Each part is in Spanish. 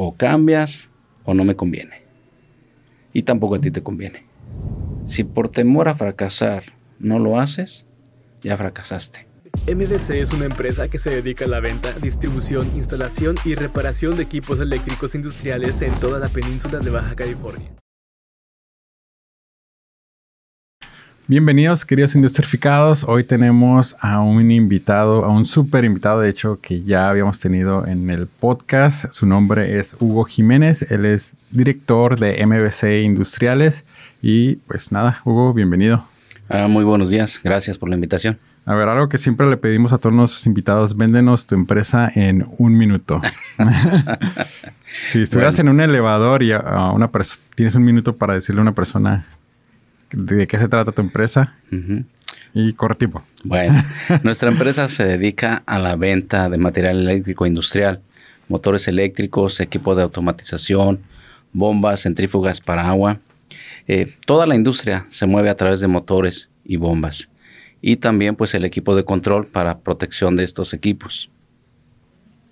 o cambias o no me conviene. Y tampoco a ti te conviene. Si por temor a fracasar no lo haces, ya fracasaste. MDC es una empresa que se dedica a la venta, distribución, instalación y reparación de equipos eléctricos industriales en toda la península de Baja California. Bienvenidos, queridos industrificados. Hoy tenemos a un invitado, a un súper invitado, de hecho, que ya habíamos tenido en el podcast. Su nombre es Hugo Jiménez. Él es director de MBC Industriales. Y pues nada, Hugo, bienvenido. Ah, muy buenos días. Gracias por la invitación. A ver, algo que siempre le pedimos a todos nuestros invitados, véndenos tu empresa en un minuto. si estuvieras en un elevador y a una tienes un minuto para decirle a una persona de qué se trata tu empresa y corre tiempo. Bueno, nuestra empresa se dedica a la venta de material eléctrico industrial, motores eléctricos, equipo de automatización, bombas, centrífugas para agua. Eh, toda la industria se mueve a través de motores y bombas. Y también pues el equipo de control para protección de estos equipos.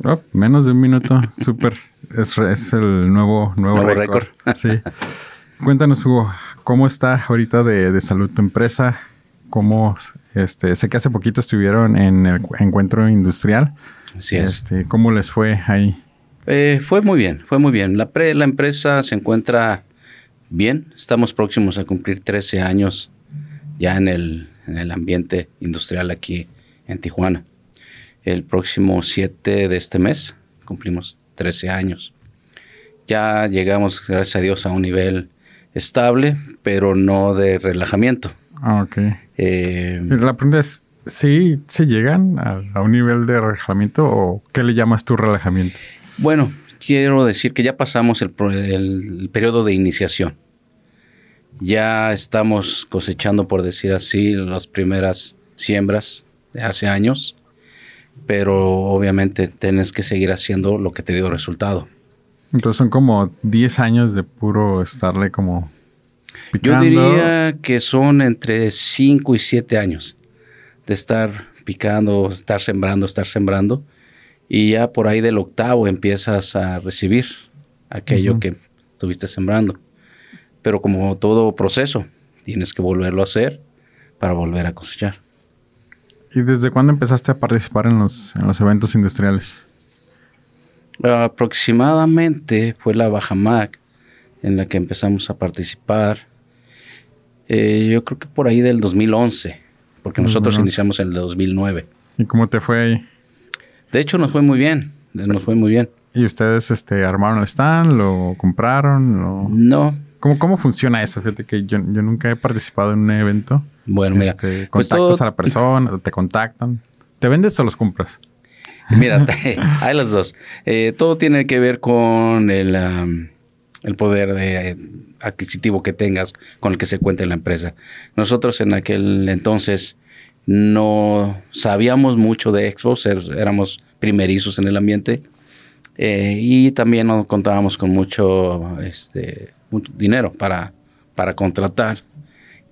Oh, menos de un minuto, súper. Es, el nuevo, nuevo, récord. Sí. Cuéntanos, Hugo, ¿Cómo está ahorita de, salud tu empresa? ¿Cómo, este, sé que hace poquito estuvieron en el encuentro industrial. Así es. Este, ¿Cómo les fue ahí? Eh, fue muy bien, fue muy bien. La, la empresa se encuentra bien. Estamos próximos a cumplir 13 años ya en el, en el ambiente industrial aquí en Tijuana. El próximo 7 de este mes cumplimos 13 años. Ya llegamos, gracias a Dios, a un nivel estable, pero no de relajamiento. Ah, ok. Eh, la pregunta es, ¿sí se llegan a, un nivel de relajamiento o qué le llamas tú relajamiento? Bueno, quiero decir que ya pasamos el, el periodo de iniciación. Ya estamos cosechando, por decir así, las primeras siembras de hace años, pero obviamente tienes que seguir haciendo lo que te dio resultado. Entonces son como 10 años de puro estarle como picando. Yo diría que son entre 5 y 7 años de estar picando, estar sembrando, estar sembrando. Y ya por ahí del octavo empiezas a recibir aquello que estuviste sembrando. Pero como todo proceso, tienes que volverlo a hacer para volver a cosechar. ¿Y desde cuándo empezaste a participar en los, en los eventos industriales? Aproximadamente fue la Bajamac en la que empezamos a participar. Eh, yo creo que por ahí del 2011, porque nosotros iniciamos en el 2009. ¿Y cómo te fue ahí? De hecho, nos fue muy bien. Nos fue muy bien. ¿Y ustedes este, armaron el stand? ¿Lo compraron? No. ¿Cómo, ¿Cómo funciona eso? Fíjate que yo, nunca he participado en un evento. Bueno, mira. Este, pues contactas a la persona, te contactan. ¿Te vendes o los compras? Mira, hay las dos. Eh, todo tiene que ver con el, poder de, adquisitivo que tengas con el que se cuenta en la empresa. Nosotros en aquel entonces no sabíamos mucho de Expos, er, éramos primerizos en el ambiente eh, y también no contábamos con mucho, este, dinero para, para contratar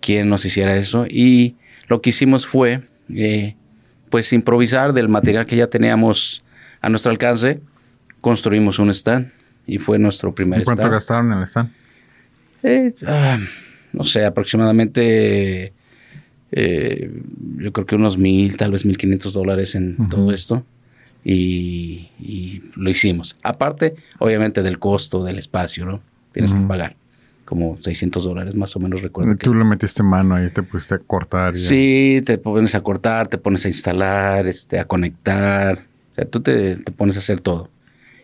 quien nos hiciera eso y lo que hicimos fue eh, pues improvisar del material que ya teníamos a nuestro alcance, construimos un stand y fue nuestro primer ¿Y cuánto gastaron en el stand? Eh, ah, no sé, aproximadamente eh, yo creo que unos mil, tal vez mil quinientos dólares en todo esto. Y, lo hicimos. Aparte, obviamente, del costo del espacio, ¿no? Tienes que pagar como 600 dólares más o menos, recuerdo. Tú le metiste mano ahí, te pusiste a cortar. Sí, te pones a cortar, te pones a instalar, este, a conectar. O sea, tú te, pones a hacer todo.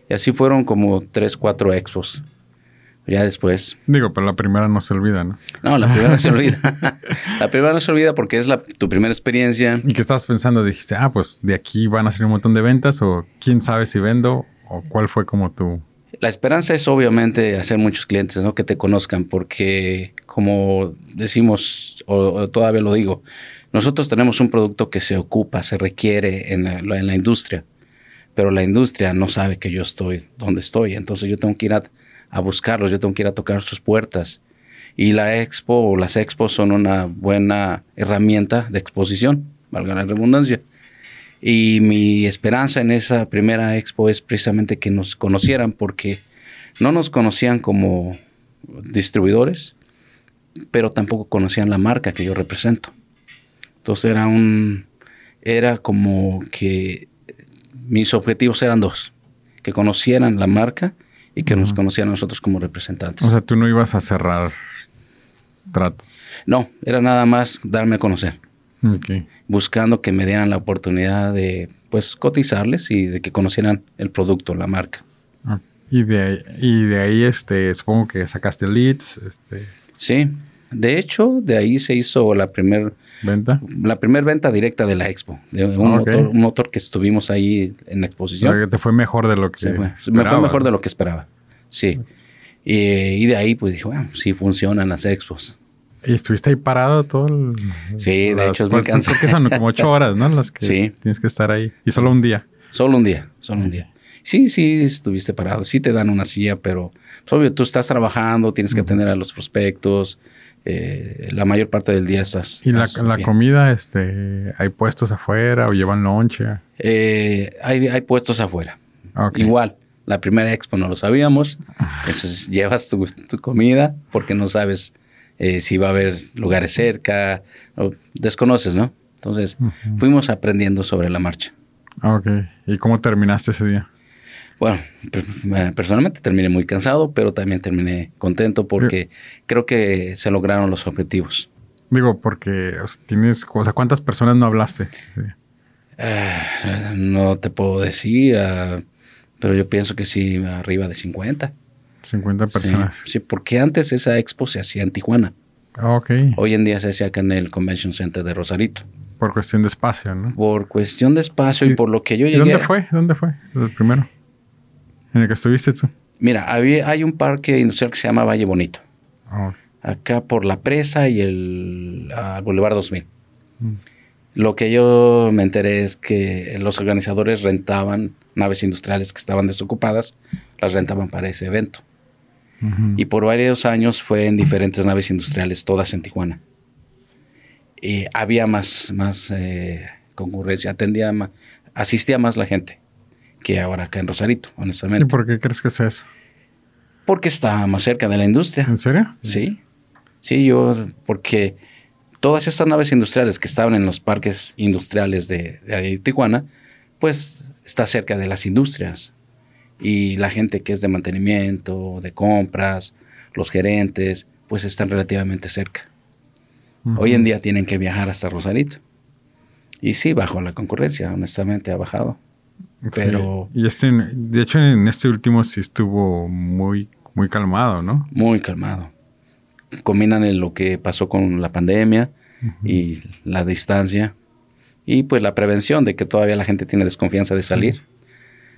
Y así fueron como tres, cuatro expos. Ya después. Digo, pero la primera no se olvida, ¿no? No, la primera no se olvida. la primera no se olvida porque es la, tu primera experiencia. ¿Y qué estabas pensando? Dijiste, ah, pues de aquí van a salir un montón de ventas o quién sabe si vendo o cuál fue como tu la esperanza es obviamente hacer muchos clientes, ¿no? Que te conozcan, porque como decimos, o, todavía lo digo, nosotros tenemos un producto que se ocupa, se requiere en la, industria, pero la industria no sabe que yo estoy donde estoy, entonces yo tengo que ir a, a buscarlos, yo tengo que ir a tocar sus puertas. Y la expo o las expos son una buena herramienta de exposición, valga la redundancia. Y mi esperanza en esa primera expo es precisamente que nos conocieran porque no nos conocían como distribuidores, pero tampoco conocían la marca que yo represento. Entonces era un, era como que mis objetivos eran dos, que conocieran la marca y que nos conocieran a nosotros como representantes. O sea, tú no ibas a cerrar tratos. No, era nada más darme a conocer. Buscando que me dieran la oportunidad de pues cotizarles y de que conocieran el producto, la marca. Ah, y de ahí, y de ahí este, supongo que sacaste leads. Este. Sí, de hecho, de ahí se hizo la primera ¿Venta? La primera venta directa de la expo, de un, motor, un motor que estuvimos ahí en la exposición. que te fue mejor de lo que Me fue mejor de lo que esperaba, sí. Y, de ahí pues dije, bueno, sí funcionan las expos. ¿Y estuviste ahí parado todo el, Sí, de hecho es muy cansado. que son como ocho horas, ¿no? Las que sí. tienes que estar ahí. Y solo un día. Solo un día, solo un día. Sí, sí, estuviste parado. Sí te dan una silla, pero pues, obvio, tú estás trabajando, tienes que atender a los prospectos, eh, la mayor parte del día estás. ¿Y la, comida, este, hay puestos afuera o llevan lonche? Eh, hay, hay puestos afuera. Igual, la primera expo no lo sabíamos, entonces llevas tu, comida porque no sabes eh, si va a haber lugares cerca, desconoces, ¿no? Entonces fuimos aprendiendo sobre la marcha. Ok, ¿y cómo terminaste ese día? bueno, personalmente terminé muy cansado, pero también terminé contento porque creo que se lograron los objetivos. Digo, porque tienes, o sea, ¿cuántas personas no hablaste? Ah, no te puedo decir, ah, pero yo pienso que sí, arriba de 50. 50 personas. Sí, porque antes esa expo se hacía en Tijuana. Ah, ok. Hoy en día se hacía acá en el Convention Center de Rosarito. Por cuestión de espacio, ¿no? Por cuestión de espacio y, por lo que yo llegué. ¿Dónde fue? ¿Dónde fue? El primero. ¿En el que estuviste tú? Mira, había, hay un parque industrial que se llama Valle Bonito. Ah. Acá por la presa y el Boulevard 2000. Mm. Lo que yo me enteré es que los organizadores rentaban naves industriales que estaban desocupadas, las rentaban para ese evento. Y por varios años fue en diferentes naves industriales, todas en Tijuana. Y había más, más eh, concurrencia, atendía más, asistía más la gente que ahora acá en Rosarito, honestamente. ¿Y por qué crees que es eso? Porque está más cerca de la industria. ¿En serio? Sí. Sí, yo, porque todas estas naves industriales que estaban en los parques industriales de, Tijuana, pues está cerca de las industrias. Y la gente que es de mantenimiento, de compras, los gerentes, pues están relativamente cerca. Hoy en día tienen que viajar hasta Rosarito. Y sí, bajo la concurrencia, honestamente ha bajado. Pero. Y este, de hecho, en este último sí estuvo muy, muy calmado, ¿no? Muy calmado. Combinan en lo que pasó con la pandemia y la distancia y pues la prevención de que todavía la gente tiene desconfianza de salir.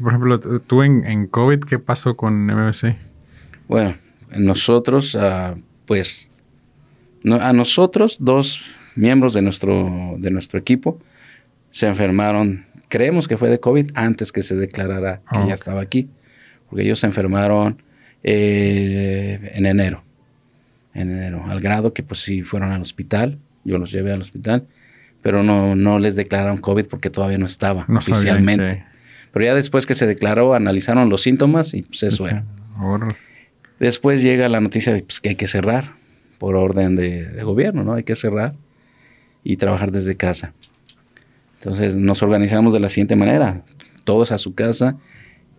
Por ejemplo, tú en, en COVID, ¿qué pasó con MMC? Bueno, nosotros, uh, pues, a nosotros, dos miembros de nuestro, de nuestro equipo, se enfermaron creemos que fue de COVID antes que se declarara que ya estaba aquí, porque ellos se enfermaron eh, en enero, en enero, al grado que pues sí fueron al hospital, yo los llevé al hospital, pero no, no les declararon COVID porque todavía no estaba oficialmente. Pero ya después que se declaró, analizaron los síntomas y pues eso era. Después llega la noticia de pues, que hay que cerrar por orden de, de gobierno, ¿no? Hay que cerrar y trabajar desde casa. Entonces nos organizamos de la siguiente manera, todos a su casa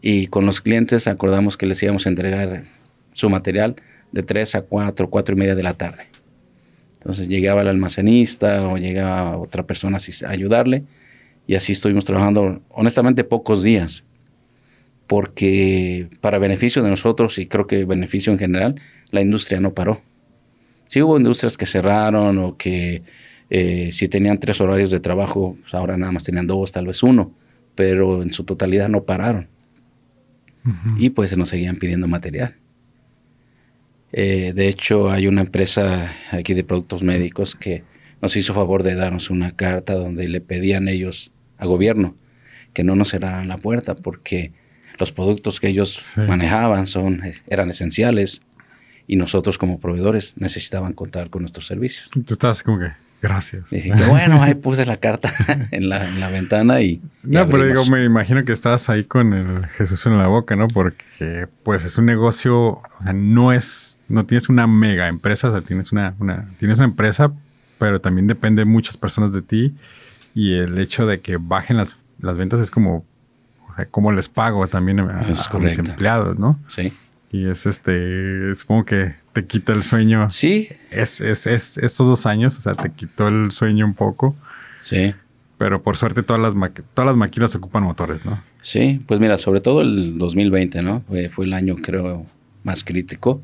y con los clientes acordamos que les íbamos a entregar su material de 3 a 4, 4 y media de la tarde. Entonces llegaba el almacenista o llegaba otra persona a ayudarle y así estuvimos trabajando honestamente pocos días porque para beneficio de nosotros y creo que beneficio en general, la industria no paró. Sí hubo industrias que cerraron o que eh, si tenían tres horarios de trabajo, pues ahora nada más tenían dos, tal vez uno, pero en su totalidad no pararon. Y pues nos seguían pidiendo material. Eh, de hecho, hay una empresa aquí de productos médicos que nos hizo favor de darnos una carta donde le pedían ellos a gobierno que no nos cerraran la puerta porque los productos que ellos manejaban son, eran esenciales y nosotros como proveedores necesitaban contar con nuestros servicios. Tú estás como que Gracias. Y bueno, ahí puse la carta en la, en la ventana y. no, pero digo, me imagino que estabas ahí con el Jesús en la boca, ¿no? Porque, pues, es un negocio, o sea, no es, no tienes una mega empresa, o sea, tienes una, una, tienes una empresa, pero también depende muchas personas de ti y el hecho de que bajen las, las ventas es como, o sea, cómo les pago también a, a mis empleados, ¿no? Sí. Y es este, supongo que te quita el sueño. Sí. Es, es, es estos dos años, o sea, te quitó el sueño un poco. Sí. Pero por suerte todas las, todas las máquinas ocupan motores, ¿no? Sí, pues mira, sobre todo el 2020, ¿no? Fue, fue el año, creo, más crítico.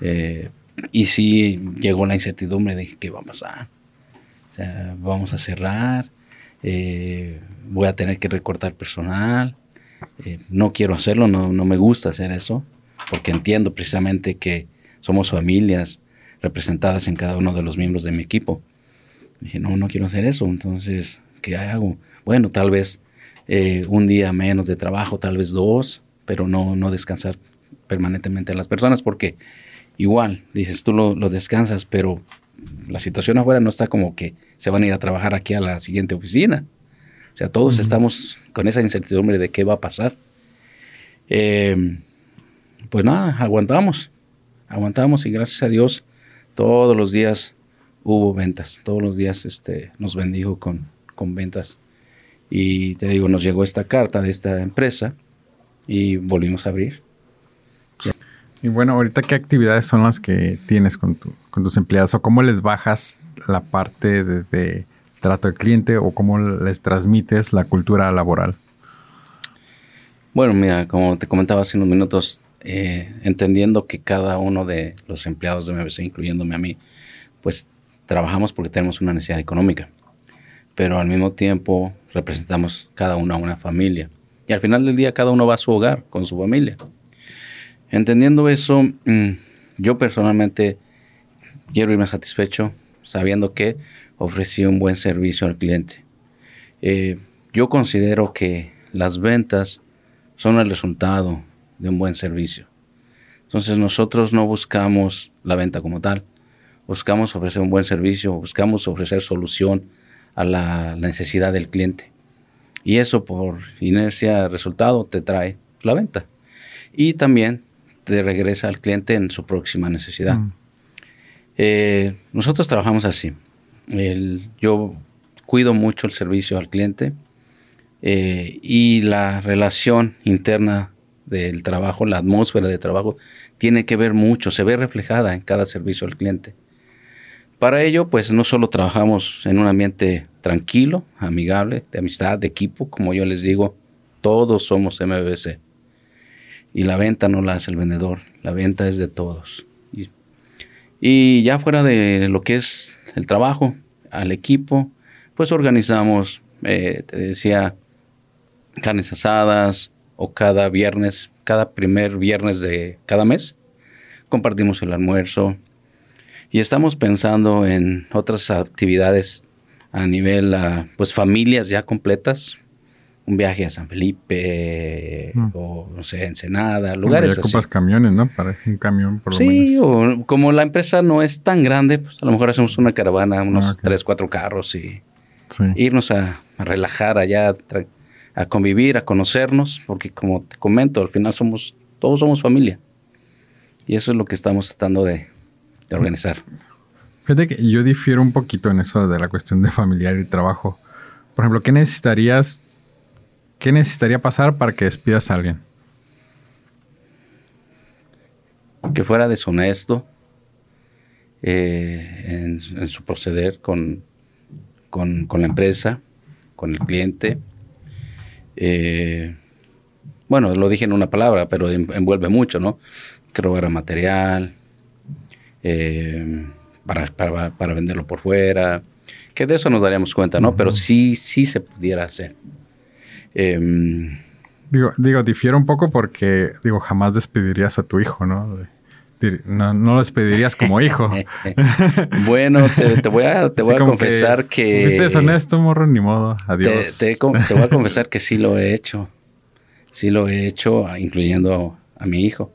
Eh, y sí llegó la incertidumbre de qué va a pasar. O sea, vamos a cerrar, eh, voy a tener que recortar personal. Eh, no quiero hacerlo, no, no me gusta hacer eso porque entiendo precisamente que somos familias representadas en cada uno de los miembros de mi equipo. Dije, no, no quiero hacer eso, entonces, ¿qué hago? Bueno, tal vez eh, un día menos de trabajo, tal vez dos, pero no, no descansar permanentemente a las personas, porque igual, dices, tú lo, lo descansas, pero la situación afuera no está como que se van a ir a trabajar aquí a la siguiente oficina. O sea, todos estamos con esa incertidumbre de qué va a pasar. Eh, pues nada, aguantamos, aguantamos y gracias a Dios todos los días hubo ventas, todos los días este, nos bendijo con, con ventas. Y te digo, nos llegó esta carta de esta empresa y volvimos a abrir. Y bueno, ahorita qué actividades son las que tienes con, tu, con tus empleados o cómo les bajas la parte de, trato al cliente o cómo les transmites la cultura laboral. Bueno, mira, como te comentaba hace unos minutos, eh, entendiendo que cada uno de los empleados de MBC, incluyéndome a mí, pues trabajamos porque tenemos una necesidad económica, pero al mismo tiempo representamos cada uno a una familia. Y al final del día cada uno va a su hogar con su familia. Entendiendo eso, mm, yo personalmente quiero irme satisfecho sabiendo que ofrecí un buen servicio al cliente. Eh, yo considero que las ventas son el resultado de un buen servicio. Entonces nosotros no buscamos la venta como tal, buscamos ofrecer un buen servicio, buscamos ofrecer solución a la necesidad del cliente. Y eso por inercia resultado te trae la venta. Y también te regresa al cliente en su próxima necesidad. Mm. Eh, nosotros trabajamos así. yo cuido mucho el servicio al cliente eh, y la relación interna del trabajo, la atmósfera de trabajo, tiene que ver mucho, se ve reflejada en cada servicio al cliente. Para ello, pues no solo trabajamos en un ambiente tranquilo, amigable, de amistad, de equipo, como yo les digo, todos somos MBC. Y la venta no la hace el vendedor, la venta es de todos. Y, ya fuera de lo que es el trabajo, al equipo, pues organizamos, eh, te decía, carnes asadas, o cada viernes, cada primer viernes de cada mes, compartimos el almuerzo. Y estamos pensando en otras actividades a nivel, uh, pues familias ya completas, un viaje a San Felipe mm. o no sé, Ensenada, lugares ya ocupas camiones, ¿no? Para un camión por lo menos. Sí, o como la empresa no es tan grande, pues a lo mejor hacemos una caravana, unos ah, tres, cuatro carros y irnos a, a relajar allá, a convivir, a conocernos, porque como te comento, al final somos, todos somos familia. Y eso es lo que estamos tratando de, organizar. Fíjate que yo difiero un poquito en eso de la cuestión de familiar y trabajo. Por ejemplo, ¿qué necesitarías, qué necesitaría pasar para que despidas a alguien? Que fuera deshonesto eh, en, su proceder con, con, con la empresa, con el cliente, eh, bueno, lo dije en una palabra, pero envuelve mucho, ¿no? Que robara material, eh, para, para, venderlo por fuera, que de eso nos daríamos cuenta, ¿no? Pero sí, sí se pudiera hacer. Em, digo, digo, difiero un poco porque, digo, jamás despedirías a tu hijo, ¿no? No, no lo despedirías como hijo. bueno, te, voy a, te voy a confesar que, Viste, es honesto, morro, ni modo. Adiós. Te, voy a confesar que sí lo he hecho. Sí lo he hecho, incluyendo a mi hijo.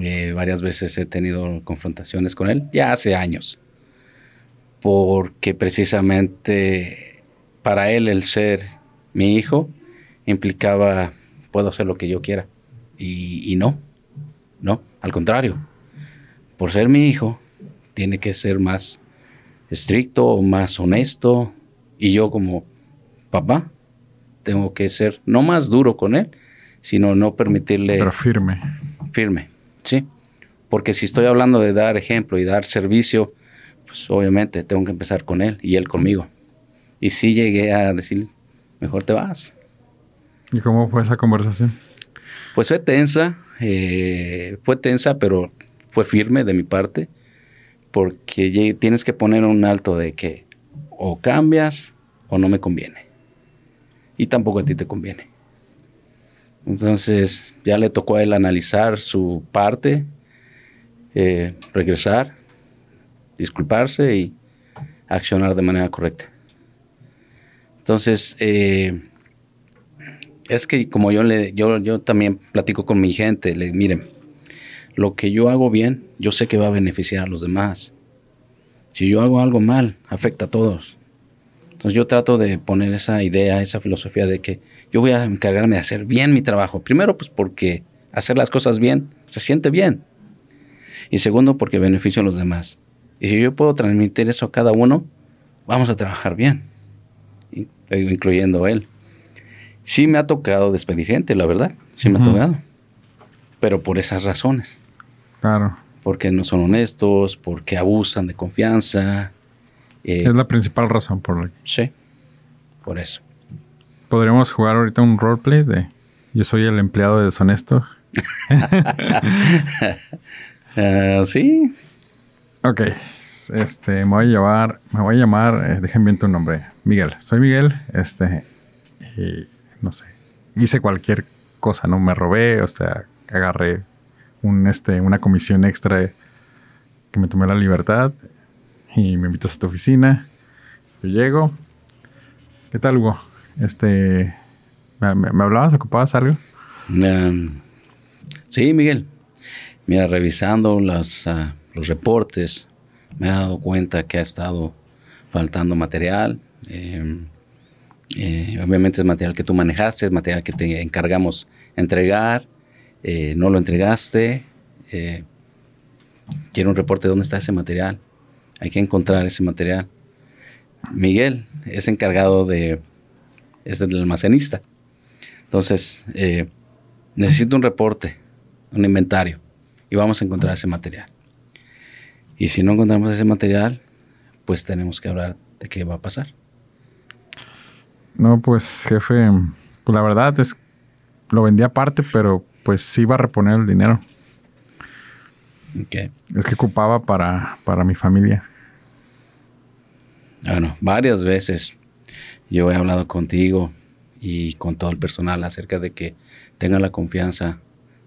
Eh, varias veces he tenido confrontaciones con él, ya hace años. porque precisamente para él el ser mi hijo implicaba puedo hacer lo que yo quiera. Y, no, no, al contrario. Por ser mi hijo, tiene que ser más estricto, más honesto. Y yo como papá, tengo que ser no más duro con él, sino no permitirle... Pero firme. Firme, sí. Porque si estoy hablando de dar ejemplo y dar servicio, pues obviamente tengo que empezar con él y él conmigo. Y sí llegué a decir, mejor te vas. ¿Y cómo fue esa conversación? Pues fue tensa, eh, fue tensa, pero fue firme de mi parte, porque tienes que poner un alto de que o cambias o no me conviene. Y tampoco a ti te conviene. Entonces ya le tocó a él analizar su parte, eh, regresar, disculparse y accionar de manera correcta. Entonces, eh, es que como yo le, yo, yo también platico con mi gente, le miren, lo que yo hago bien, yo sé que va a beneficiar a los demás. Si yo hago algo mal, afecta a todos. Entonces yo trato de poner esa idea, esa filosofía de que yo voy a encargarme de hacer bien mi trabajo. Primero, pues porque hacer las cosas bien se siente bien. Y segundo, porque beneficio a los demás. Y si yo puedo transmitir eso a cada uno, vamos a trabajar bien, incluyendo él. Sí me ha tocado despedir gente, la verdad. Sí me ha tocado. Pero por esas razones. Claro. Porque no son honestos, porque abusan de confianza. Eh, es la principal razón por la Sí, por eso. ¿Podríamos jugar ahorita un roleplay de yo soy el empleado deshonesto? uh, sí. Ok. Este, me voy a llevar, me voy a llamar, eh, déjenme bien tu nombre. Miguel. Soy Miguel. Este, y no sé, hice cualquier cosa, ¿no? Me robé, o sea, agarré un, este, una comisión extra que me tomé la libertad y me invitas a tu oficina. Yo llego. ¿Qué tal, Hugo? Este, ¿me, hablabas? ¿Ocupabas algo? sí, Miguel. Mira, revisando los, ah, los reportes, me he dado cuenta que ha estado faltando material. Eh, eh, obviamente es material que tú manejaste, es material que te encargamos entregar, eh, no lo entregaste. Eh, quiero un reporte de dónde está ese material. Hay que encontrar ese material. Miguel es encargado de, es el almacenista. Entonces, necesito un reporte, un inventario, y vamos a encontrar ese material. Y si no encontramos ese material, pues tenemos que hablar de qué va a pasar. No, pues jefe, pues la verdad es lo vendí aparte, pero pues sí iba a reponer el dinero. Okay. Es que ocupaba para, para mi familia. Bueno, varias veces yo he hablado contigo y con todo el personal acerca de que tenga la confianza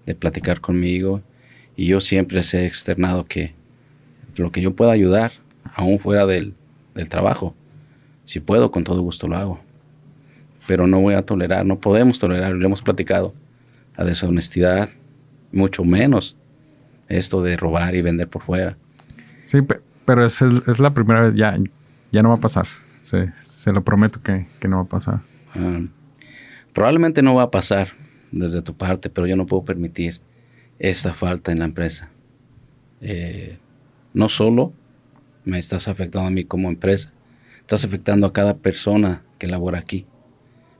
de platicar conmigo y yo siempre les he externado que lo que yo pueda ayudar, aún fuera del, del trabajo, si puedo, con todo gusto lo hago pero no voy a tolerar, no podemos tolerar, lo hemos platicado, la deshonestidad, mucho menos esto de robar y vender por fuera. Sí, pero es, es la primera vez, ya, ya no va a pasar, se, se lo prometo que, que, no va a pasar. Ah, probablemente no va a pasar desde tu parte, pero yo no puedo permitir esta falta en la empresa. Eh, no solo me estás afectando a mí como empresa, estás afectando a cada persona que labora aquí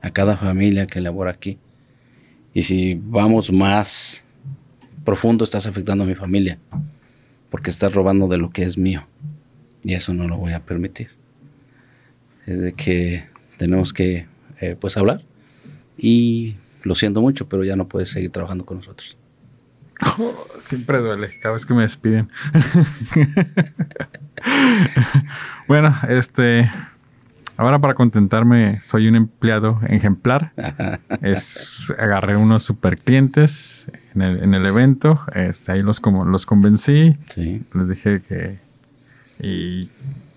a cada familia que labora aquí. Y si vamos más profundo, estás afectando a mi familia, porque estás robando de lo que es mío. Y eso no lo voy a permitir. Es de que tenemos que, eh, pues, hablar. Y lo siento mucho, pero ya no puedes seguir trabajando con nosotros. siempre duele, cada vez que me despiden. bueno, este, Ahora para contentarme, soy un empleado ejemplar. es, agarré unos super clientes en el, en el evento. Este, ahí los, como, los convencí. Les dije que... Y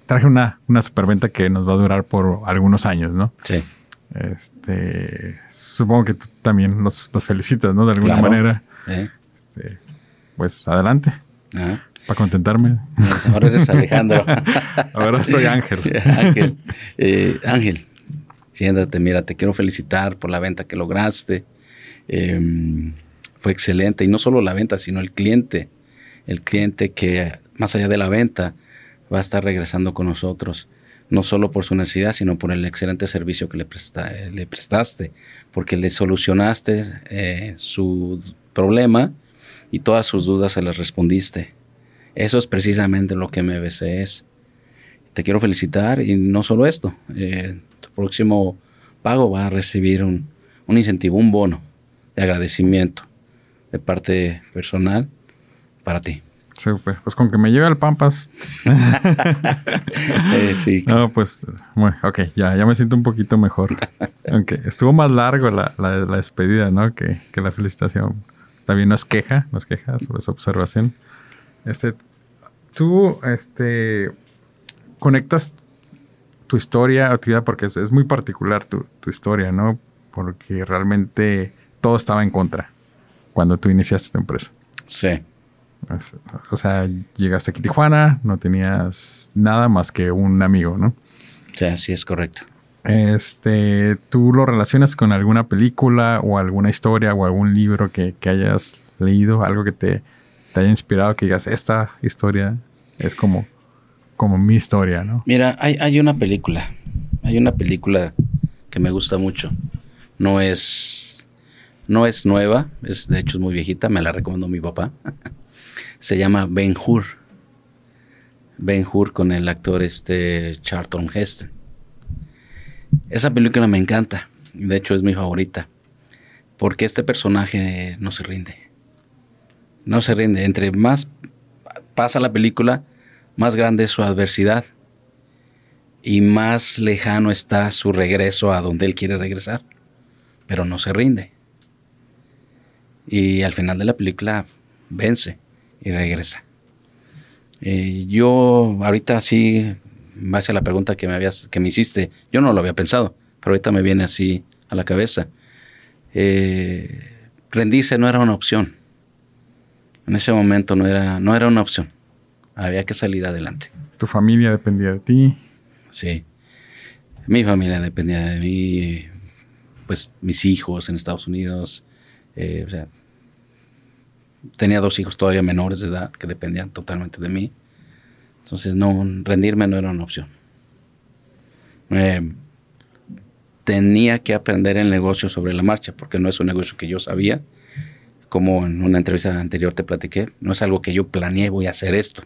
traje una, una superventa que nos va a durar por algunos años, ¿no? Sí. Este, supongo que tú también los, los felicitas, ¿no? De alguna manera. Este, pues adelante. Para contentarme. Ahora eres Alejandro. Ahora soy Ángel. Ángel. Eh, Ángel, siéntate, mira, te quiero felicitar por la venta que lograste. Em, fue excelente. Y no solo la venta, sino el cliente. El cliente que, más allá de la venta, va a estar regresando con nosotros. No solo por su necesidad, sino por el excelente servicio que le, le prestaste. Porque le solucionaste eh, su problema y todas sus dudas se las respondiste. Eso es precisamente lo que MBC es. Te quiero felicitar y no solo esto. Eh, tu próximo pago va a recibir un, un incentivo, un bono de agradecimiento de parte personal para ti. Pues con que me lleve al Pampas. eh, sí. No, pues, bueno, ok, ya, ya me siento un poquito mejor. Aunque estuvo más largo la, la, la despedida, ¿no? Que, que, la felicitación. También nos queja, nos queja sobre esa observación. Este, tú, este, conectas tu historia tu vida porque es, es muy particular tu, tu historia, ¿no? Porque realmente todo estaba en contra cuando tú iniciaste tu empresa. Sí. O sea, llegaste aquí a Tijuana, no tenías nada más que un amigo, ¿no? Sí, así es correcto. Este, ¿tú lo relacionas con alguna película o alguna historia o algún libro que, que hayas leído? Algo que te, te, haya inspirado, que digas, esta historia es como, como mi historia, ¿no? Mira, hay, hay una película, hay una película que me gusta mucho. No es, no es nueva, es, de hecho es muy viejita, me la recomendó mi papá. Se llama Ben Hur. Ben Hur con el actor este Charlton Heston. Esa película me encanta, de hecho es mi favorita, porque este personaje no se rinde. No se rinde. Entre más pasa la película, más grande es su adversidad y más lejano está su regreso a donde él quiere regresar, pero no se rinde. Y al final de la película vence y regresa. Eh, yo ahorita sí, base a la pregunta que me, habías, que me hiciste, yo no lo había pensado, pero ahorita me viene así a la cabeza. Eh, rendirse no era una opción. En ese momento no era, no era una opción. Había que salir adelante. ¿Tu familia dependía de ti? Sí. Mi familia dependía de mí, pues mis hijos en Estados Unidos. Eh, o sea, tenía dos hijos todavía menores de edad que dependían totalmente de mí. Entonces, no, rendirme no era una opción. Eh, tenía que aprender el negocio sobre la marcha, porque no es un negocio que yo sabía. Como en una entrevista anterior te platiqué, no es algo que yo planeé, voy a hacer esto.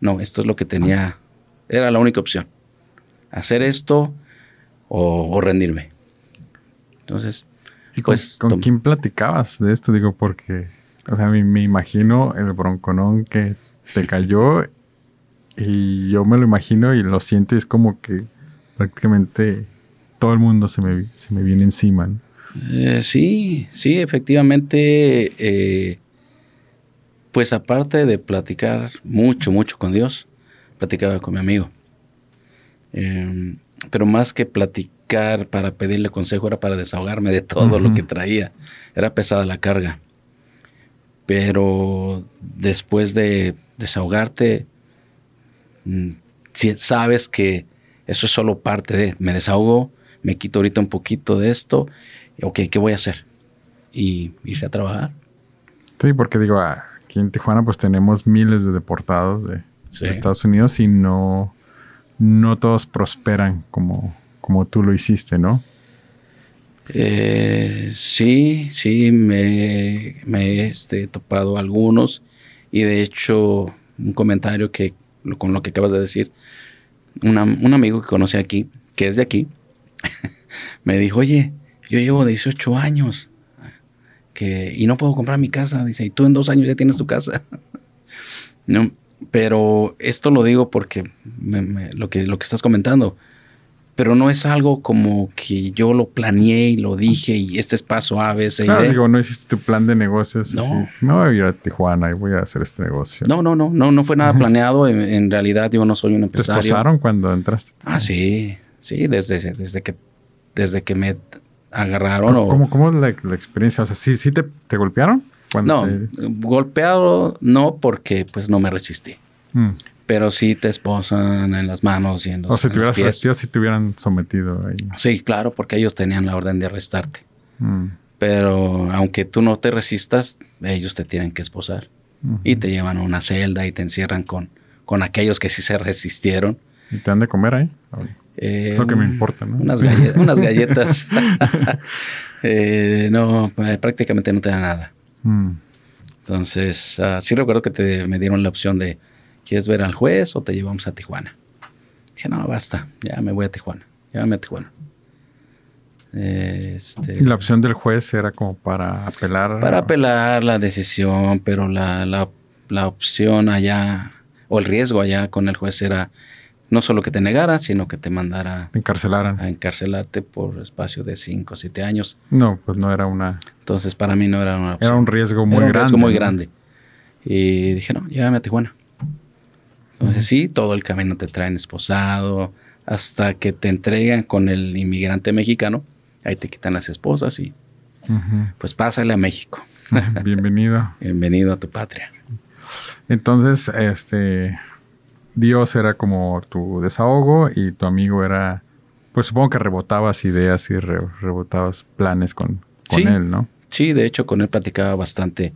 No, esto es lo que tenía, era la única opción. Hacer esto o, o rendirme. Entonces, ¿Y con, pues, ¿con quién platicabas de esto? Digo, porque o sea, me, me, imagino el bronconón que te cayó y yo me lo imagino y lo siento y es como que prácticamente todo el mundo se me, se me viene encima. ¿no? Eh, sí, sí, efectivamente, eh, pues aparte de platicar mucho, mucho con Dios, platicaba con mi amigo. Eh, pero más que platicar para pedirle consejo era para desahogarme de todo uh -huh. lo que traía. Era pesada la carga pero después de desahogarte, si sabes que eso es solo parte de, me desahogo, me quito ahorita un poquito de esto, ok, ¿qué voy a hacer? Y irse a trabajar. Sí, porque digo, aquí en Tijuana pues tenemos miles de deportados de, sí. de Estados Unidos y no, no todos prosperan como, como tú lo hiciste, ¿no? Eh, sí, sí, me, me he este, topado algunos y de hecho un comentario que con lo que acabas de decir, una, un amigo que conoce aquí, que es de aquí, me dijo, oye, yo llevo 18 años que, y no puedo comprar mi casa, dice, y tú en dos años ya tienes tu casa. no, pero esto lo digo porque me, me, lo, que, lo que estás comentando, pero no es algo como que yo lo planeé y lo dije y este es paso A, B, C, claro, digo, no hiciste tu plan de negocios. No. Así, me voy a ir a Tijuana y voy a hacer este negocio. No, no, no, no, no fue nada planeado. En, en, realidad yo no soy un empresario. ¿Te esposaron cuando entraste? Ah, sí, sí, desde, desde, que, desde que me agarraron. ¿Cómo, o... cómo, cómo la, la, experiencia? O sea, ¿sí, sí te, te golpearon? No, golpeado no porque pues no me resistí. Mm. Pero sí te esposan en las manos y en los O si te hubieras resistido, si te hubieran sometido ahí. Sí, claro, porque ellos tenían la orden de arrestarte. Mm. Pero aunque tú no te resistas, ellos te tienen que esposar. Y te llevan a una celda y te encierran con, con aquellos que sí se resistieron. ¿Y te han de comer ahí? Eh, es lo que me importa, ¿no? Unas, galletas. Eh, no, eh, prácticamente no te da nada. Mm. Entonces, uh, sí recuerdo que te, me dieron la opción de, ¿quieres ver al juez o te llevamos a Tijuana? Dije, no, basta, ya me voy a Tijuana, llévame a Tijuana. Este, y la opción del juez era como para apelar. Para apelar la decisión, pero la, la, la opción allá, o el riesgo allá con el juez era no solo que te negara, sino que te mandara Encarcelaran. a encarcelarte por espacio de 5 o 7 años. No, pues no era una... Entonces para mí no era una opción. Era un riesgo muy era un Riesgo muy grande. Y dije, no, llévame a Tijuana. Entonces sí, todo el camino te traen esposado, hasta que te entregan con el inmigrante mexicano, ahí te quitan las esposas y pues pásale a México. Bienvenido. Bienvenido a tu patria. Entonces, este, Dios era como tu desahogo y tu amigo era, pues supongo que rebotabas ideas y rebotabas planes con, él, ¿no? Sí, de hecho con él platicaba bastante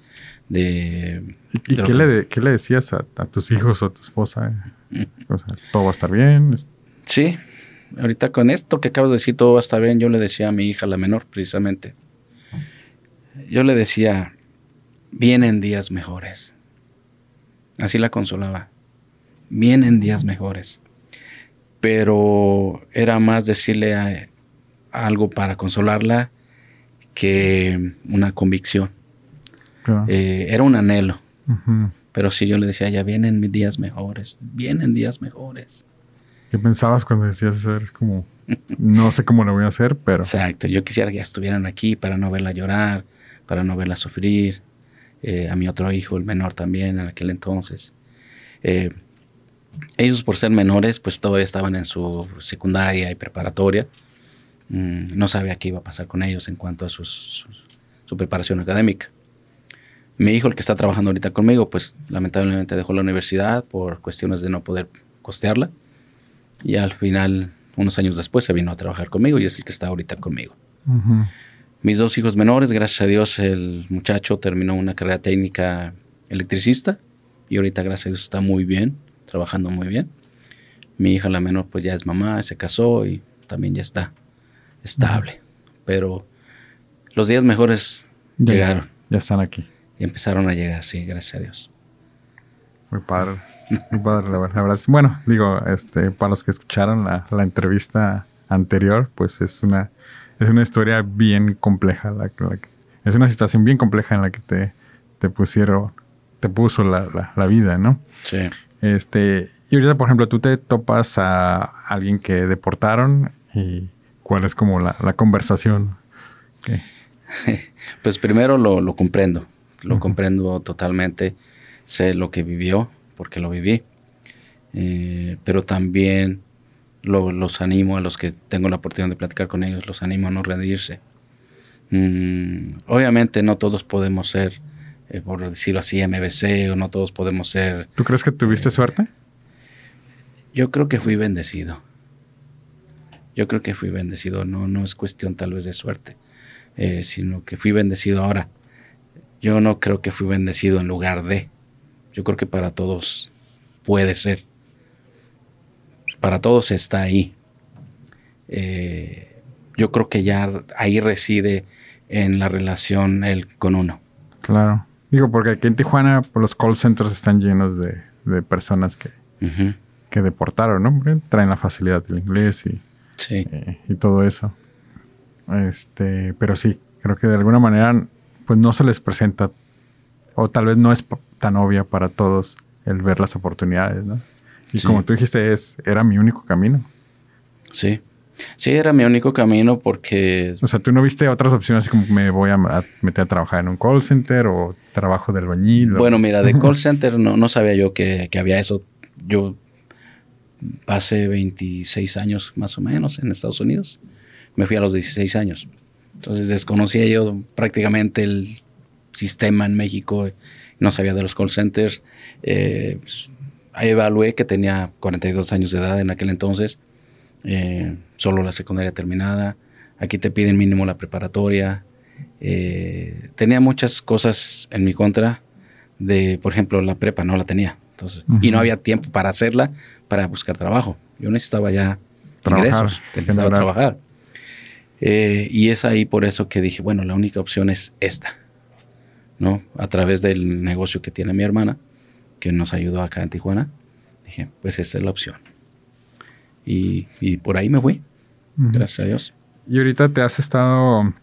de... ¿Y, qué, le, qué, le, decías a, tus hijos o a tu esposa? Mm. O sea, ¿todo va a estar bien? Sí, ahorita con esto que acabas de decir, todo va a estar bien, yo le decía a mi hija, la menor, precisamente. Yo le decía, vienen días mejores. Así la consolaba vienen días mejores. Pero era más decirle algo para consolarla que una convicción. Eh, era un anhelo. Pero si yo le decía, ya vienen mis días mejores, vienen días mejores. ¿Qué pensabas cuando decías eso? como, no sé cómo lo voy a hacer, pero... Exacto, yo quisiera que ya estuvieran aquí para no verla llorar, para no verla sufrir. Eh, a mi otro hijo, el menor también, en aquel entonces. Eh, ellos por ser menores, pues todavía estaban en su secundaria y preparatoria. Mm, no sabía qué iba a pasar con ellos en cuanto a su preparación académica. Mi hijo, el que está trabajando ahorita conmigo, pues lamentablemente dejó la universidad por cuestiones de no poder costearla. Y al final, unos años después, se vino a trabajar conmigo y es el que está ahorita conmigo. Mis dos hijos menores, gracias a Dios, el muchacho terminó una carrera técnica electricista y ahorita, gracias a Dios, está muy bien trabajando muy bien. Mi hija la menor pues ya es mamá, se casó y también ya está estable. Pero los días mejores llegaron. Ya están aquí. Y empezaron a llegar, sí, gracias a Dios. Muy padre. Muy padre, la verdad. Bueno, digo, este, para los que escucharon la, entrevista anterior, pues es una, es una historia bien compleja. La, es una situación bien compleja en la que te, te pusieron, te puso la, la vida, ¿no? Sí. Este, y ahorita, por ejemplo, tú te topas a alguien que deportaron y cuál es como la, conversación. Pues primero lo, comprendo, lo comprendo totalmente, sé lo que vivió, porque lo viví, eh, pero también los animo a los que tengo la oportunidad de platicar con ellos, los animo a no rendirse. Mm, obviamente no todos podemos ser eh, por decirlo así, MBC, o no todos podemos ser... ¿Tú crees que tuviste suerte? Yo creo que fui bendecido. Yo creo que fui bendecido. No, no es cuestión tal vez de suerte, eh, sino que fui bendecido ahora. Yo no creo que fui bendecido en lugar de. Yo creo que para todos puede ser. Para todos está ahí. Eh, yo creo que ya ahí reside en la relación él con uno. Claro. Digo, porque aquí en Tijuana pues, los call centers están llenos de, personas que, que deportaron, ¿no? traen la facilidad del inglés y, eh, y todo eso. Este, pero sí, creo que de alguna manera pues no se les presenta o tal vez no es tan obvia para todos el ver las oportunidades, ¿no? Y como tú dijiste, es, era mi único camino. Sí. Sí, era mi único camino porque... O sea, ¿tú no viste otras opciones así como me voy a meter a trabajar en un call center o trabajo del albañil? Bueno, mira, de call center no, no sabía yo que, había eso. Yo pasé 26 años más o menos en Estados Unidos. Me fui a los 16 años. Entonces desconocía yo prácticamente el sistema en México, no sabía de los call centers. Eh, pues, evalué que tenía 42 años de edad en aquel entonces, eh, solo la secundaria terminada. Aquí te piden mínimo la preparatoria. Eh, tenía muchas cosas en mi contra de, por ejemplo, la prepa no la tenía. Entonces, Y no había tiempo para hacerla, para buscar trabajo. Yo necesitaba ya trabajar, ingresos, necesitaba trabajar. Eh, y es ahí por eso que dije, bueno, la única opción es esta, ¿no? A través del negocio que tiene mi hermana, que nos ayudó acá en Tijuana, dije, pues esta es la opción. Y, por ahí me fui, gracias a Dios. Y ahorita te has estado,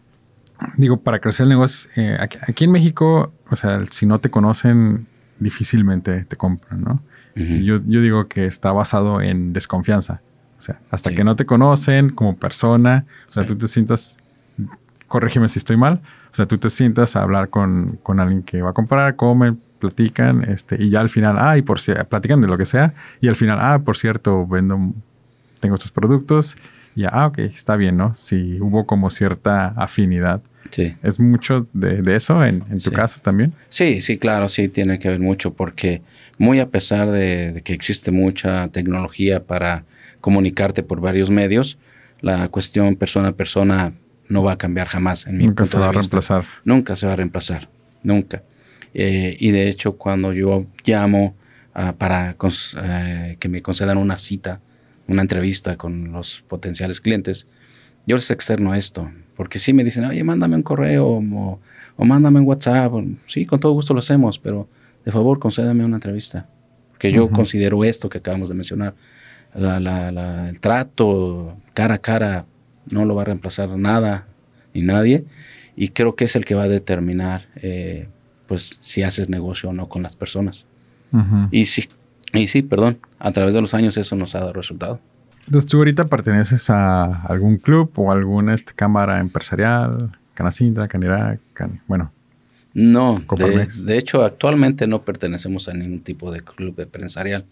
digo, para crecer el negocio, eh, aquí, en México, o sea, si no te conocen, difícilmente te compran, ¿no? yo, yo digo que está basado en desconfianza. O sea, hasta que no te conocen como persona, o sea, tú te sientas, corrígeme si estoy mal, o sea, tú te sientas a hablar con, con alguien que va a comprar, comen, platican, este, y ya al final, ah, y por si platican de lo que sea, y al final, ah, por cierto, vendo, tengo estos productos, y ya, ah, ok, está bien, ¿no? Si hubo como cierta afinidad. Sí. ¿Es mucho de, eso en, tu caso también? Sí, sí, claro, sí, tiene que ver mucho, porque muy a pesar de que existe mucha tecnología para comunicarte por varios medios, la cuestión persona a persona no va a cambiar jamás. En mi nunca se va a reemplazar. Nunca se va a reemplazar, nunca. Eh, y de hecho, cuando yo llamo para eh, que me concedan una cita, una entrevista con los potenciales clientes, yo les externo esto, porque si me dicen, oye, mándame un correo o, mándame un WhatsApp, sí, con todo gusto lo hacemos, pero de favor concédame una entrevista, porque yo considero esto que acabamos de mencionar la, el trato cara a cara no lo va a reemplazar nada ni nadie y creo que es el que va a determinar eh, pues si haces negocio o no con las personas. Y sí, y sí, perdón, a través de los años eso nos ha dado resultado. Entonces, ¿tú ahorita perteneces a algún club o alguna este, cámara empresarial? Canacintra, Canirac, bueno. No, de, de, hecho actualmente no pertenecemos a ningún tipo de club empresarial.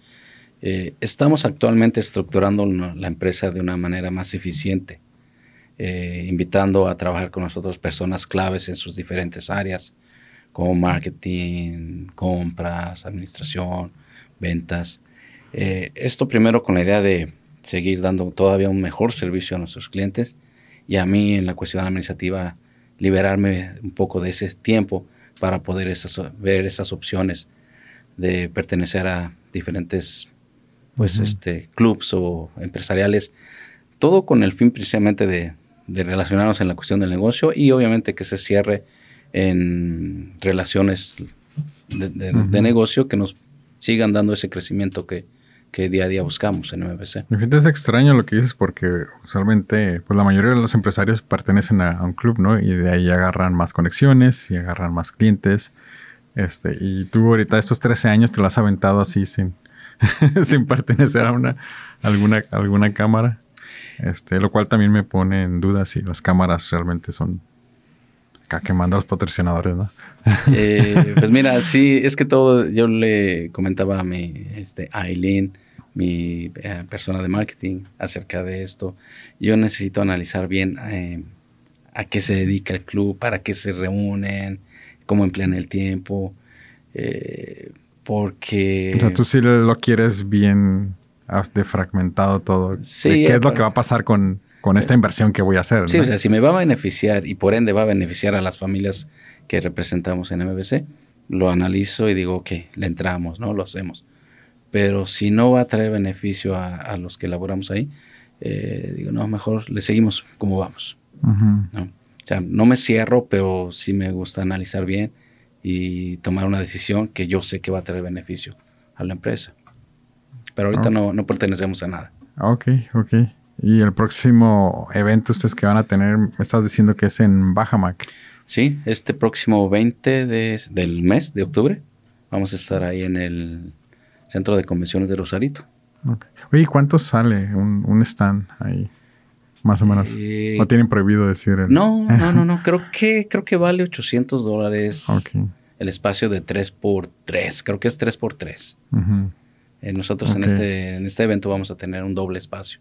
Eh, estamos actualmente estructurando la empresa de una manera más eficiente, eh, invitando a trabajar con nosotros personas claves en sus diferentes áreas, como marketing, compras, administración, ventas. Eh, esto primero con la idea de seguir dando todavía un mejor servicio a nuestros clientes y a mí en la cuestión administrativa liberarme un poco de ese tiempo para poder ver esas opciones de pertenecer a diferentes pues este clubs o empresariales, todo con el fin precisamente de, relacionarnos en la cuestión del negocio y obviamente que se cierre en relaciones de, negocio que nos sigan dando ese crecimiento que, día a día buscamos en MBC. Me es extraño lo que dices porque usualmente pues la mayoría de los empresarios pertenecen a, un club, ¿no? Y de ahí agarran más conexiones y agarran más clientes. Este, y tú ahorita estos 13 años te lo has aventado así sin, sin pertenecer a una alguna alguna cámara. Este, lo cual también me pone en duda si las cámaras realmente son acá quemando a los patrocinadores, ¿no? Eh, pues mira, sí, es que todo, yo le comentaba a mi este, Aileen, mi eh, persona de marketing, acerca de esto. Yo necesito analizar bien eh, a qué se dedica el club, para qué se reúnen, cómo emplean el tiempo. Porque... O sea, tú sí lo quieres bien defragmentado todo. Sí. ¿Qué es lo que va a pasar con, con esta inversión que voy a hacer? Sí, o sea, si me va a beneficiar y por ende va a beneficiar a las familias que representamos en MBC, lo analizo y digo, ok, le entramos, ¿no? Lo hacemos. Pero si no va a traer beneficio a, los que elaboramos ahí, eh, digo, no, mejor le seguimos como vamos. ¿no? O sea, no me cierro, pero sí me gusta analizar bien y tomar una decisión que yo sé que va a traer beneficio a la empresa. Pero ahorita no, no pertenecemos a nada. Ok, ok. Y el próximo evento ustedes que van a tener, me estás diciendo que es en Bajamac. Sí, este próximo 20 de, del mes de octubre vamos a estar ahí en el Centro de Convenciones de Rosarito. Okay. Oye, ¿cuánto sale un, un stand ahí? más o menos. Eh, ¿O tienen prohibido decir? El... No, no, no, no. Creo que, creo que vale 800 dólares el espacio de 3 por 3 Creo que es 3 por 3 eh, nosotros en, este, en este evento vamos a tener un doble espacio.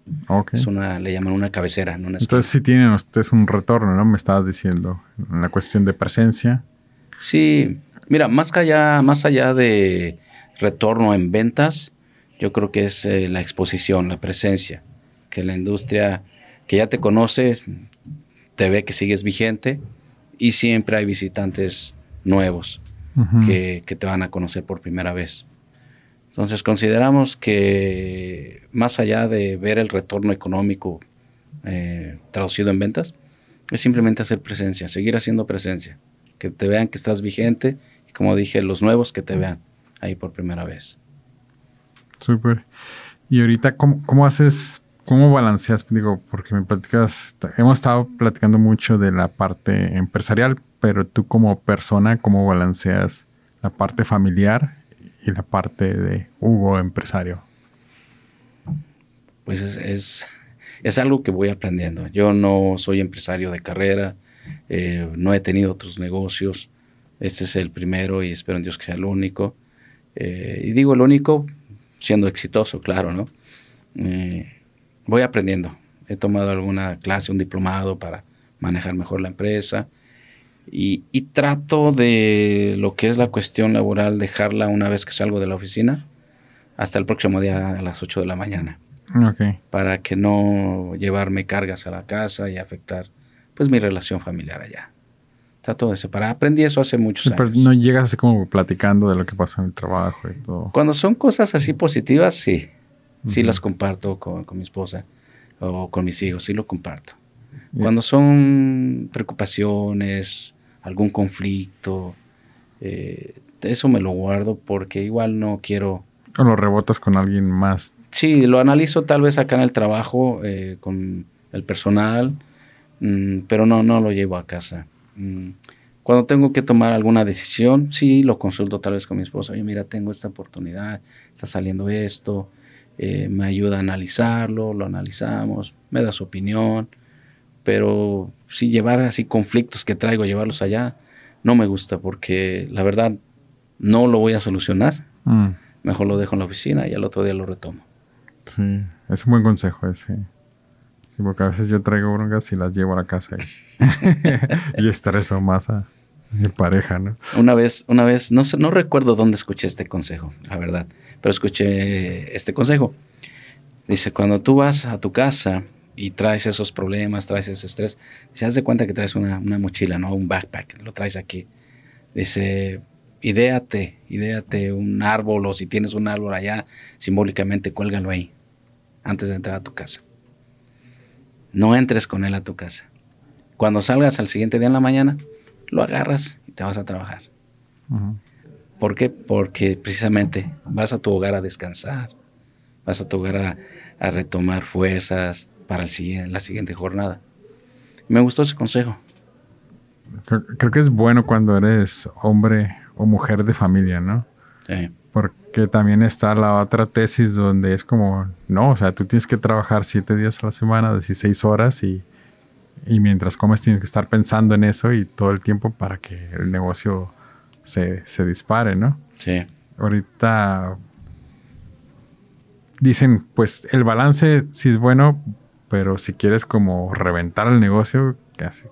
Es una, le llaman una cabecera, Entonces sí tienen ustedes un retorno, ¿no? Me estabas diciendo, en la cuestión de presencia. Sí, mira, más allá, más allá de retorno en ventas, yo creo que es eh, la exposición, la presencia, que la industria que ya te conoce, te ve que sigues vigente y siempre hay visitantes nuevos que, te van a conocer por primera vez. Entonces consideramos que más allá de ver el retorno económico eh, traducido en ventas, es simplemente hacer presencia, seguir haciendo presencia, que te vean que estás vigente y como dije, los nuevos que te vean ahí por primera vez. Súper. Y ahorita, ¿cómo, ¿cómo, haces, cómo balanceas? Digo, porque me platicas, hemos estado platicando mucho de la parte empresarial, pero tú como persona, ¿cómo balanceas la parte familiar y la parte de Hugo empresario? Pues es, es, algo que voy aprendiendo. Yo no soy empresario de carrera, eh, no he tenido otros negocios. Este es el primero y espero en Dios que sea el único. Eh, y digo el único siendo exitoso, claro, ¿no? Eh, voy aprendiendo. He tomado alguna clase, un diplomado para manejar mejor la empresa y, trato de lo que es la cuestión laboral dejarla una vez que salgo de la oficina hasta el próximo día a las 8 de la mañana. Para que no llevarme cargas a la casa y afectar pues mi relación familiar allá. Trato de separar. Aprendí eso hace muchos años. Pero no llegas así como platicando de lo que pasa en el trabajo y todo. Cuando son cosas así positivas, sí. Sí las comparto con, mi esposa o con mis hijos, sí lo comparto. Cuando son preocupaciones, algún conflicto, eh, eso me lo guardo porque igual no quiero... O lo rebotas con alguien más. Sí, lo analizo tal vez acá en el trabajo eh, con el personal, mm, pero no, no lo llevo a casa. Mm, cuando tengo que tomar alguna decisión, sí, lo consulto tal vez con mi esposa. Oye, mira, tengo esta oportunidad, está saliendo esto, eh, me ayuda a analizarlo, lo analizamos, me da su opinión, pero si llevar así conflictos que traigo, llevarlos allá, no me gusta porque la verdad no lo voy a solucionar. Mm. Mejor lo dejo en la oficina y al otro día lo retomo. Sí, es un buen consejo ese. porque a veces yo traigo broncas y las llevo a la casa y, estreso más a mi pareja, ¿no? Una vez, una vez, no, no recuerdo dónde escuché este consejo, la verdad, pero escuché este consejo. Dice, cuando tú vas a tu casa y traes esos problemas, traes ese estrés, se hace cuenta que traes una, mochila, ¿no? Un backpack, lo traes aquí. Dice, idéate, idéate un árbol o si tienes un árbol allá, simbólicamente cuélgalo ahí, antes de entrar a tu casa. No entres con él a tu casa. Cuando salgas al siguiente día en la mañana, lo agarras y te vas a trabajar. ¿Por qué? Porque precisamente vas a tu hogar a descansar, vas a tu hogar a, a retomar fuerzas, para el la siguiente jornada. Me gustó ese consejo. Creo, que es bueno cuando eres hombre o mujer de familia, ¿no? Sí. Porque también está la otra tesis donde es como, no, o sea, tú tienes que trabajar siete días a la semana, 16 horas y, y mientras comes tienes que estar pensando en eso y todo el tiempo para que el negocio se, se dispare, ¿no? Sí. Ahorita dicen, pues el balance sí es bueno, pero si quieres como reventar el negocio, casi.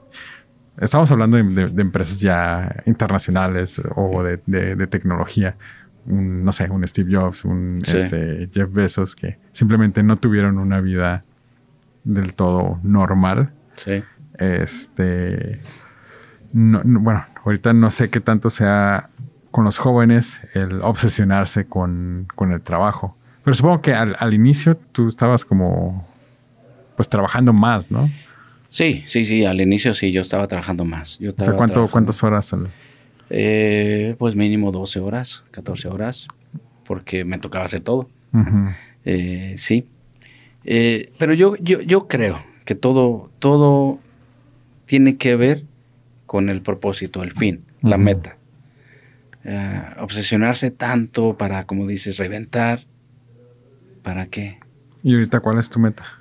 Estamos hablando de, empresas ya internacionales o de, tecnología. no sé, un Steve Jobs, un este, Jeff Bezos, que simplemente no tuvieron una vida del todo normal. Sí. Este. bueno, ahorita no sé qué tanto sea con los jóvenes el obsesionarse con, el trabajo. Pero supongo que al, al, inicio tú estabas como pues trabajando más, ¿no? Sí, sí, sí, al inicio sí, yo estaba trabajando más. Yo estaba ¿cuántas horas? Eh, pues mínimo 12 horas, 14 horas, porque me tocaba hacer todo. Eh, sí. Eh, pero yo, yo, yo creo que todo, todo tiene que ver con el propósito, el fin, la meta. obsesionarse tanto para, como dices, reventar, ¿para qué? ¿Y ahorita cuál es tu meta?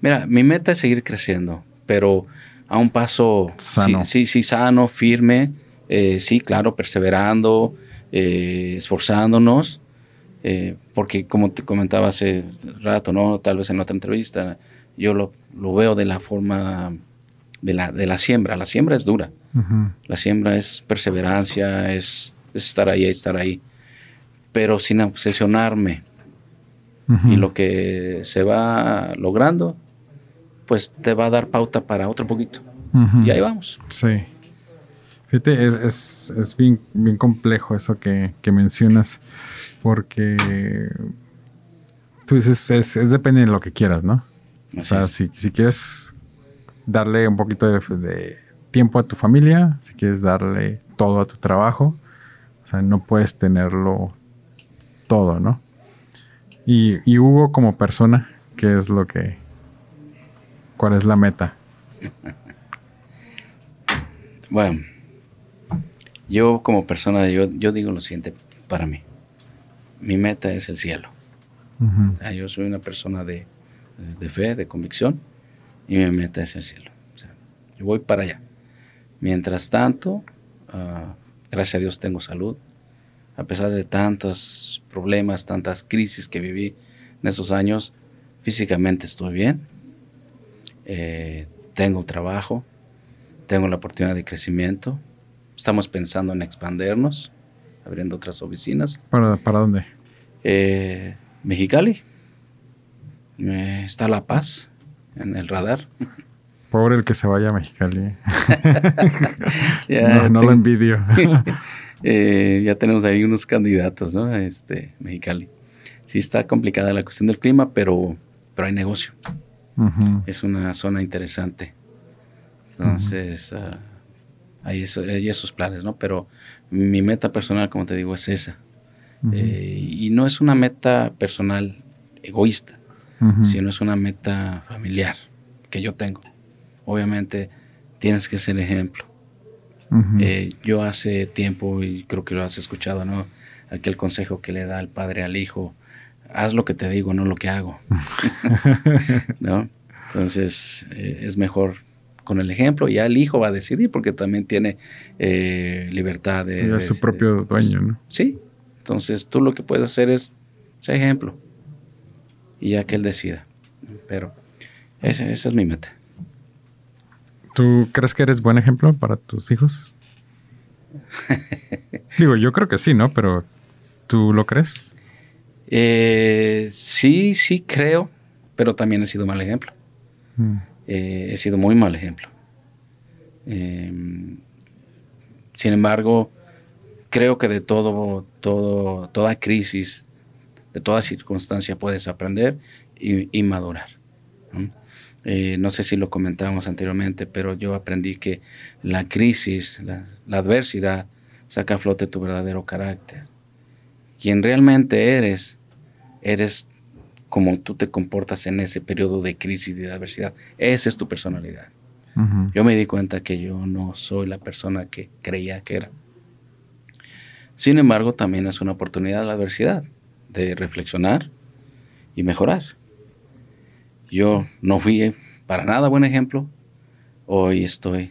Mira, mi meta es seguir creciendo, pero a un paso sano. Sí, sí, sano, firme, eh, sí, claro, perseverando, eh, esforzándonos, eh, porque como te comentaba hace rato, ¿no? Tal vez en otra entrevista, yo lo, lo veo de la forma de, la, de la siembra. La siembra es dura. La siembra es perseverancia, es, estar ahí, estar ahí. Pero sin obsesionarme. Y lo que se va logrando, pues te va a dar pauta para otro poquito. Y ahí vamos. Sí. Fíjate, es, es, bien, bien complejo eso que, mencionas, porque tú dices, es, es, depende de lo que quieras, ¿no? o sea, si, si, quieres darle un poquito de, tiempo a tu familia, si quieres darle todo a tu trabajo, o sea, no puedes tenerlo todo, ¿no? Y, y Hugo como persona, ¿qué es lo que, cuál es la meta? bueno, yo como persona, yo, yo digo lo siguiente para mí. Mi meta es el cielo. yo soy una persona de, de, fe, de convicción, y mi meta es el cielo. yo voy para allá. Mientras tanto, ah, gracias a Dios tengo salud. A pesar de tantos problemas, tantas crisis que viví en esos años, físicamente estoy bien. Eh, tengo trabajo, tengo la oportunidad de crecimiento, Estamos pensando en expandernos, abriendo otras oficinas. ¿Para, para dónde? Eh, Mexicali. está La Paz en el radar. Pobre el que se vaya a Mexicali. no, lo envidio. Eh, ya tenemos ahí unos candidatos, ¿no? Este, Mexicali. Sí está complicada la cuestión del clima, pero, pero hay negocio. Es una zona interesante. Entonces, hay, esos planes, ¿no? Pero mi meta personal, como te digo, es esa. Eh, y no es una meta personal egoísta, sino es una meta familiar que yo tengo. Obviamente tienes que ser ejemplo. Eh, yo hace tiempo, y creo que lo has escuchado, ¿no? Aquel consejo que le da el padre al hijo, haz lo que te digo, no lo que hago. ¿No? Entonces, eh, es mejor con el ejemplo, ya el hijo va a decidir porque también tiene eh, libertad de... es su propio dueño, ¿no? Sí, entonces tú lo que puedes hacer es ser ejemplo y ya que él decida. Pero esa, esa es mi meta. ¿Tú crees que eres buen ejemplo para tus hijos? Digo, yo creo que sí, ¿no? Pero ¿tú lo crees? Eh, sí, sí creo, pero también he sido mal ejemplo. Mm. Eh, he sido muy mal ejemplo. Em, sin embargo, creo que de todo, todo, toda crisis, de toda circunstancia puedes aprender y, madurar. Eh, ¿no? sé si lo comentábamos anteriormente, pero yo aprendí que la crisis, la, la adversidad, saca a flote tu verdadero carácter. Quien realmente eres, eres como tú te comportas en ese periodo de crisis y de adversidad. Esa es tu personalidad. Yo me di cuenta que yo no soy la persona que creía que era. Sin embargo, también es una oportunidad la adversidad de reflexionar y mejorar. Yo no fui para nada buen ejemplo. Hoy estoy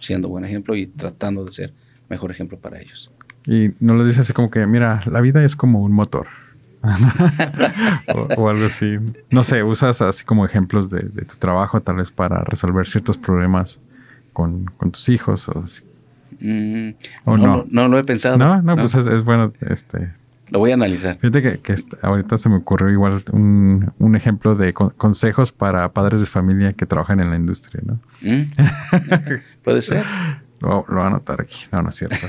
siendo buen ejemplo y tratando de ser mejor ejemplo para ellos. Y no les dices así como que, mira, la vida es como un motor o, algo así. No sé, usas así como ejemplos de, tu trabajo tal vez para resolver ciertos problemas con, tus hijos o, mm, no, no, lo he pensado. No, no, pues es, bueno. Este, lo voy a analizar. Fíjate que, ahorita se me ocurrió igual un, un ejemplo de consejos para padres de familia que trabajan en la industria, ¿no? Mm, puede ser. Lo, lo voy a anotar aquí. No, no es cierto.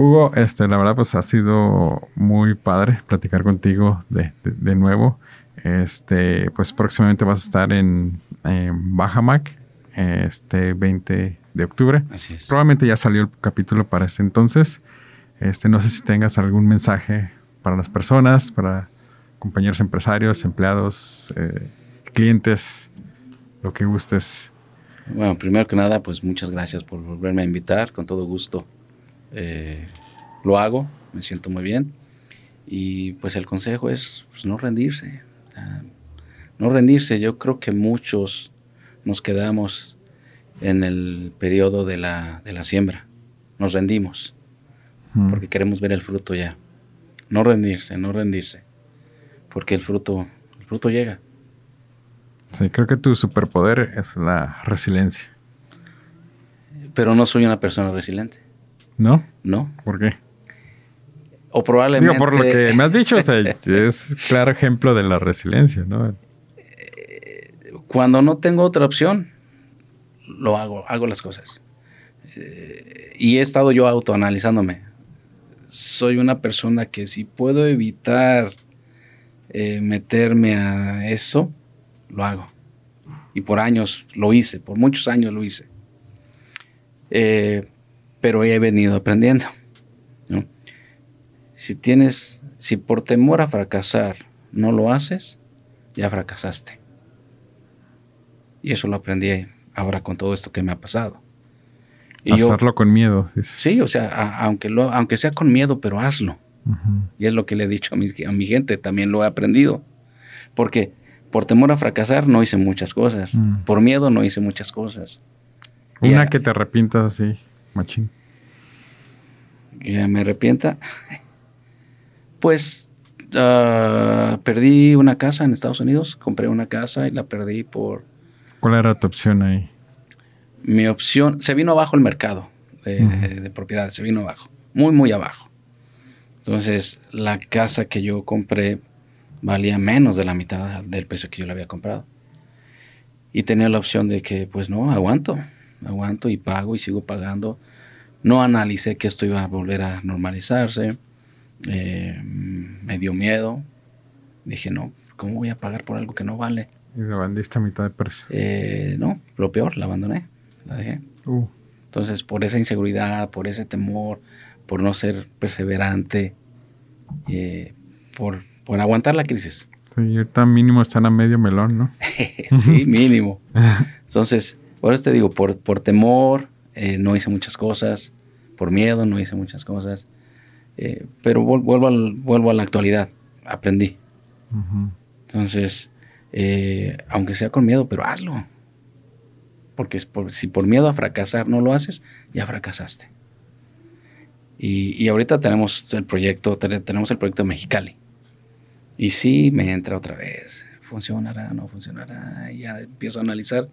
Hugo, este, la verdad, pues ha sido muy padre platicar contigo de, nuevo. Este, pues próximamente vas a estar en, Bajamac, este 20 de octubre. Así es. Probablemente ya salió el capítulo para ese entonces. Este, no sé si tengas algún mensaje para las personas, para compañeros empresarios, empleados, eh, clientes, lo que gustes. Bueno, primero que nada, pues muchas gracias por volverme a invitar, con todo gusto. Eh, lo hago, me siento muy bien. Y pues el consejo es pues, no rendirse. no rendirse. Yo creo que muchos nos quedamos en el periodo de la, de la siembra. Nos rendimos porque queremos ver el fruto ya. No rendirse, no rendirse. Porque el fruto, el fruto llega. Sí, creo que tu superpoder es la resiliencia. Pero no soy una persona resiliente. ¿No? No. ¿Por qué? O probablemente... Digo, por lo que me has dicho, o sea, es claro ejemplo de la resiliencia, ¿no? Cuando no tengo otra opción, lo hago, hago las cosas. Eh, y he estado yo autoanalizándome. Soy una persona que si puedo evitar eh, meterme a eso, lo hago. Y por años lo hice, por muchos años lo hice. Eh, pero he venido aprendiendo. Si tienes, si por temor a fracasar no lo haces, ya fracasaste. Y eso lo aprendí ahora con todo esto que me ha pasado. Y Hacerlo con miedo. Sí, o sea, aunque, lo, aunque sea con miedo, pero hazlo. Y es lo que le he dicho a mi, a mi, gente, también lo he aprendido. Porque por temor a fracasar no hice muchas cosas. Mm. Por miedo no hice muchas cosas. Una que te arrepientas así, machín. Que me arrepienta. Pues ah, perdí una casa en Estados Unidos. Compré una casa y la perdí por... ¿Cuál era tu opción ahí? Mi opción... Se vino abajo el mercado de, de propiedades. Se vino abajo. Muy, muy abajo. Entonces, la casa que yo compré valía menos de la mitad del precio que yo la había comprado. Y tenía la opción de que, pues no, aguanto, aguanto y pago y sigo pagando. No analicé que esto iba a volver a normalizarse. Eh, me dio miedo. Dije, no, ¿cómo voy a pagar por algo que no vale? ¿Y la vendiste a mitad de precio? Eh, no, lo peor, la abandoné, la dejé. Uh. Entonces, por esa inseguridad, por ese temor, por no ser perseverante, eh, por, por aguantar la crisis. Sí, ahorita mínimo están a medio melón, ¿no? sí, mínimo. Entonces, por eso te digo, por, por temor eh, no hice muchas cosas, por miedo no hice muchas cosas, eh, pero vuelvo, al, vuelvo a la actualidad, aprendí. Entonces, aunque sea con miedo, pero hazlo. Porque si por miedo a fracasar no lo haces, ya fracasaste. Y, ahorita tenemos el proyecto, tenemos el proyecto Mexicali. Y sí, me entra otra vez. ¿Funcionará? ¿No funcionará? Y ya empiezo a analizar.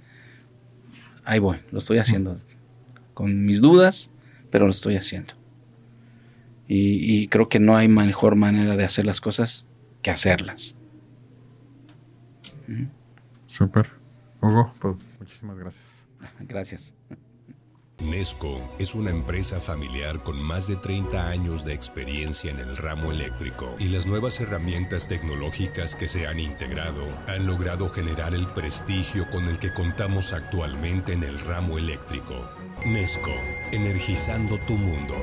Ahí voy, lo estoy haciendo. Con mis dudas, pero lo estoy haciendo. Y, creo que no hay mejor manera de hacer las cosas que hacerlas. Súper. Hugo, pues muchísimas gracias. Gracias. Nesco es una empresa familiar con más de 30 años de experiencia en el ramo eléctrico y las nuevas herramientas tecnológicas que se han integrado han logrado generar el prestigio con el que contamos actualmente en el ramo eléctrico. Nesco, energizando tu mundo.